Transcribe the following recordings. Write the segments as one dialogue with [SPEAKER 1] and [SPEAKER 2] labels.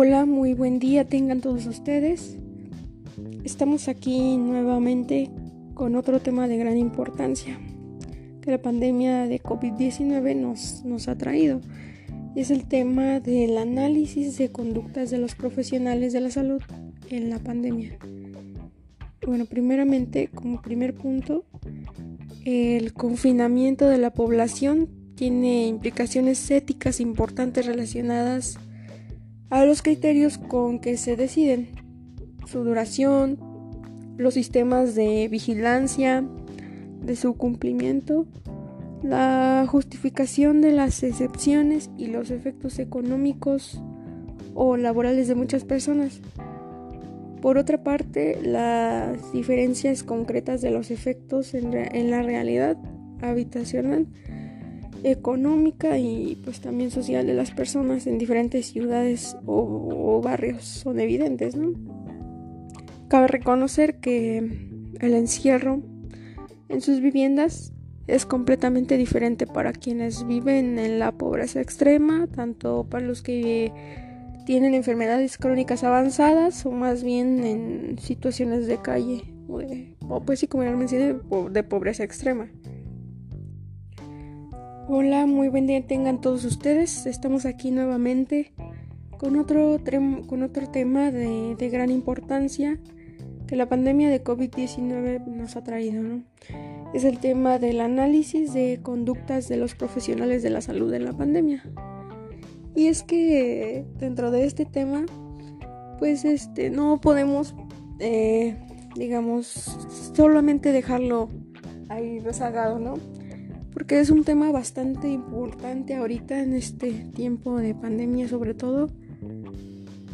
[SPEAKER 1] Hola, muy buen día tengan todos ustedes. Estamos aquí nuevamente con otro tema de gran importancia que la pandemia de COVID-19 nos, nos ha traído. Es el tema del análisis de conductas de los profesionales de la salud en la pandemia. Bueno, primeramente, como primer punto, el confinamiento de la población tiene implicaciones éticas importantes relacionadas a los criterios con que se deciden, su duración, los sistemas de vigilancia de su cumplimiento, la justificación de las excepciones y los efectos económicos o laborales de muchas personas. Por otra parte, las diferencias concretas de los efectos en, la realidad habitacional económica y pues también social de las personas en diferentes ciudades o, barrios son evidentes, ¿no? Cabe reconocer que el encierro en sus viviendas es completamente diferente para quienes viven en la pobreza extrema, tanto para los que tienen enfermedades crónicas avanzadas o más bien en situaciones de calle o, pues sí como ya mencioné de pobreza extrema. Hola, muy buen día tengan todos ustedes. Estamos aquí nuevamente con otro, con otro tema de, gran importancia que la pandemia de COVID-19 nos ha traído. ¿no? Es el tema del análisis de conductas de los profesionales de la salud en la pandemia. Y es que dentro de este tema, pues este, no podemos, eh, digamos, solamente dejarlo ahí rezagado, ¿no? Porque es un tema bastante importante ahorita en este tiempo de pandemia sobre todo,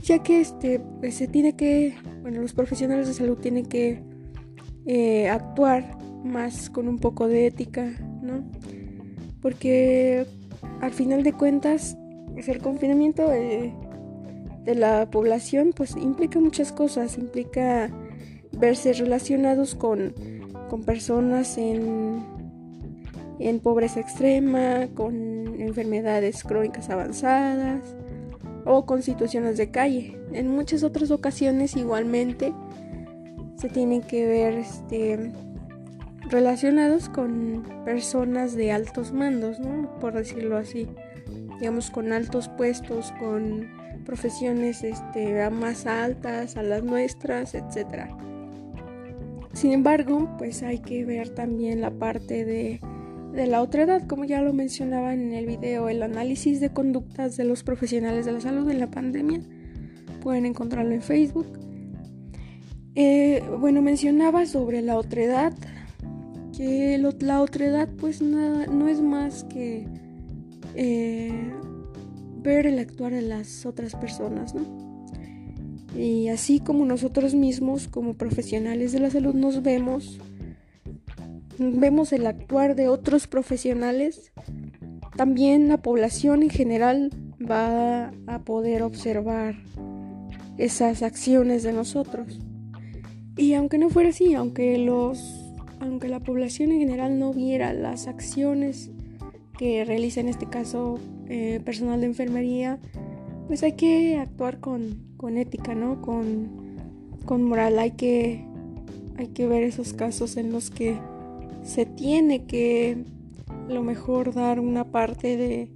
[SPEAKER 1] ya que este, pues, se tiene que, bueno, los profesionales de salud tienen que eh, actuar más con un poco de ética, ¿no? Porque al final de cuentas, pues, el confinamiento de, de la población pues implica muchas cosas, implica verse relacionados con, con personas en en pobreza extrema, con enfermedades crónicas avanzadas o con situaciones de calle. En muchas otras ocasiones igualmente se tienen que ver este, relacionados con personas de altos mandos, ¿no? por decirlo así, digamos con altos puestos, con profesiones este, más altas a las nuestras, etc. Sin embargo, pues hay que ver también la parte de de la otra edad, como ya lo mencionaba en el video, el análisis de conductas de los profesionales de la salud en la pandemia. Pueden encontrarlo en Facebook. Eh, bueno, mencionaba sobre la otra edad, que la otra edad pues nada, no es más que eh, ver el actuar de las otras personas, ¿no? Y así como nosotros mismos, como profesionales de la salud, nos vemos vemos el actuar de otros profesionales, también la población en general va a poder observar esas acciones de nosotros. Y aunque no fuera así, aunque los aunque la población en general no viera las acciones que realiza en este caso eh, personal de enfermería, pues hay que actuar con, con ética, ¿no? Con, con moral. Hay que, hay que ver esos casos en los que se tiene que a lo mejor dar una parte de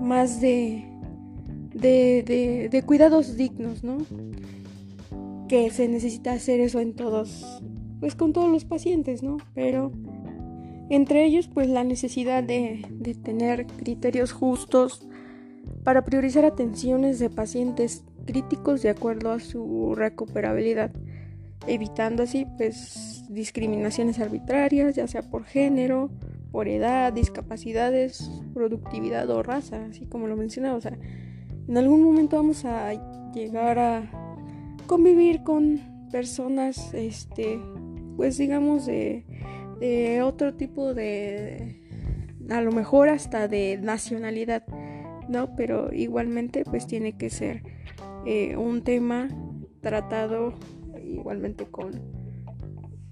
[SPEAKER 1] más de, de, de, cuidados dignos, ¿no? Que se necesita hacer eso en todos, pues con todos los pacientes, ¿no? Pero entre ellos, pues la necesidad de, de tener criterios justos para priorizar atenciones de pacientes críticos de acuerdo a su recuperabilidad evitando así pues discriminaciones arbitrarias, ya sea por género, por edad, discapacidades, productividad o raza, así como lo mencionaba. O sea, en algún momento vamos a llegar a convivir con personas, este, pues digamos de, de otro tipo de, a lo mejor hasta de nacionalidad, ¿no? Pero igualmente pues tiene que ser eh, un tema tratado igualmente con,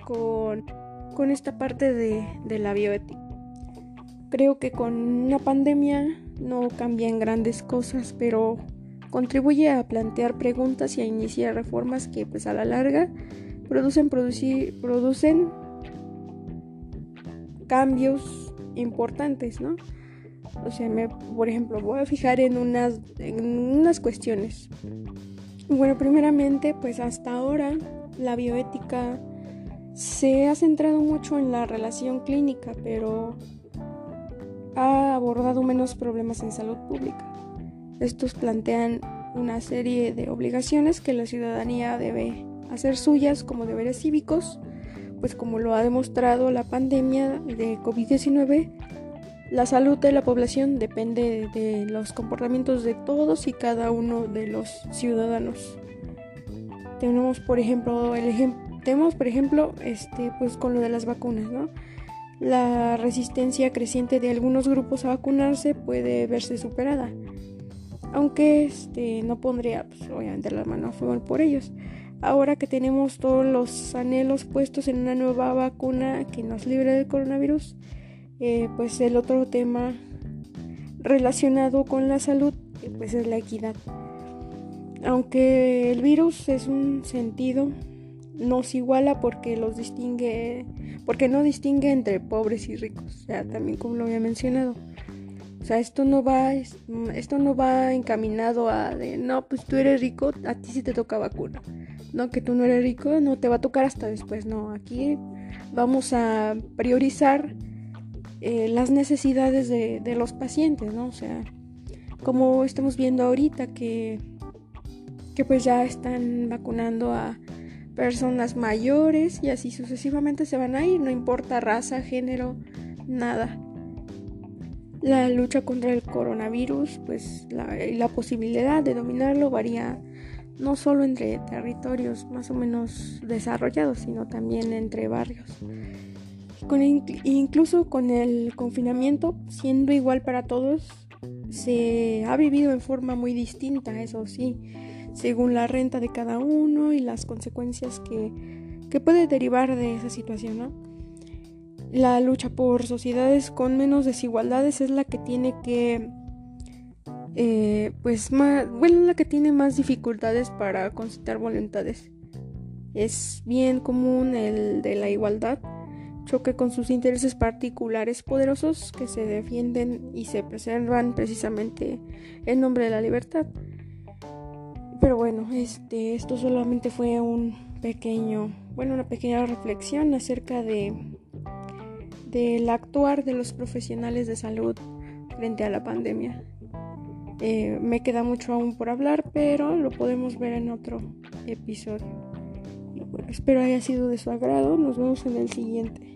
[SPEAKER 1] con, esta parte de, de la bioética. Creo que con una pandemia no cambian grandes cosas, pero contribuye a plantear preguntas y a iniciar reformas que pues a la larga producen, producir, producen cambios importantes, ¿no? O sea, me, por ejemplo, voy a fijar en unas, en unas cuestiones. Bueno, primeramente, pues hasta ahora la bioética se ha centrado mucho en la relación clínica, pero ha abordado menos problemas en salud pública. Estos plantean una serie de obligaciones que la ciudadanía debe hacer suyas como deberes cívicos, pues como lo ha demostrado la pandemia de COVID-19, la salud de la población depende de los comportamientos de todos y cada uno de los ciudadanos. Tenemos, por ejemplo, el tenemos, por ejemplo, este, pues con lo de las vacunas, ¿no? La resistencia creciente de algunos grupos a vacunarse puede verse superada, aunque este, no pondría, pues, obviamente, la mano a fuego por ellos. Ahora que tenemos todos los anhelos puestos en una nueva vacuna que nos libre del coronavirus, eh, pues el otro tema relacionado con la salud pues es la equidad. Aunque el virus es un sentido, nos iguala porque los distingue, porque no distingue entre pobres y ricos, o también como lo había mencionado. O sea, esto no va, esto no va encaminado a de, no, pues tú eres rico, a ti sí te toca vacuna. No, que tú no eres rico, no te va a tocar hasta después. No, aquí vamos a priorizar eh, las necesidades de, los pacientes, ¿no? O sea, como estamos viendo ahorita que, que pues ya están vacunando a personas mayores y así sucesivamente se van a ir, no importa raza, género, nada. La lucha contra el coronavirus, pues la, la posibilidad de dominarlo varía no solo entre territorios más o menos desarrollados, sino también entre barrios incluso con el confinamiento, siendo igual para todos, se ha vivido en forma muy distinta, eso sí, según la renta de cada uno y las consecuencias que, que puede derivar de esa situación, ¿no? La lucha por sociedades con menos desigualdades es la que tiene que, eh, pues, más, bueno, la que tiene más dificultades para concitar voluntades. Es bien común el de la igualdad, choque con sus intereses particulares poderosos que se defienden y se preservan precisamente en nombre de la libertad. Pero bueno, este, esto solamente fue un pequeño, bueno, una pequeña reflexión acerca de del actuar de los profesionales de salud frente a la pandemia. Eh, me queda mucho aún por hablar, pero lo podemos ver en otro episodio. espero haya sido de su agrado. Nos vemos en el siguiente.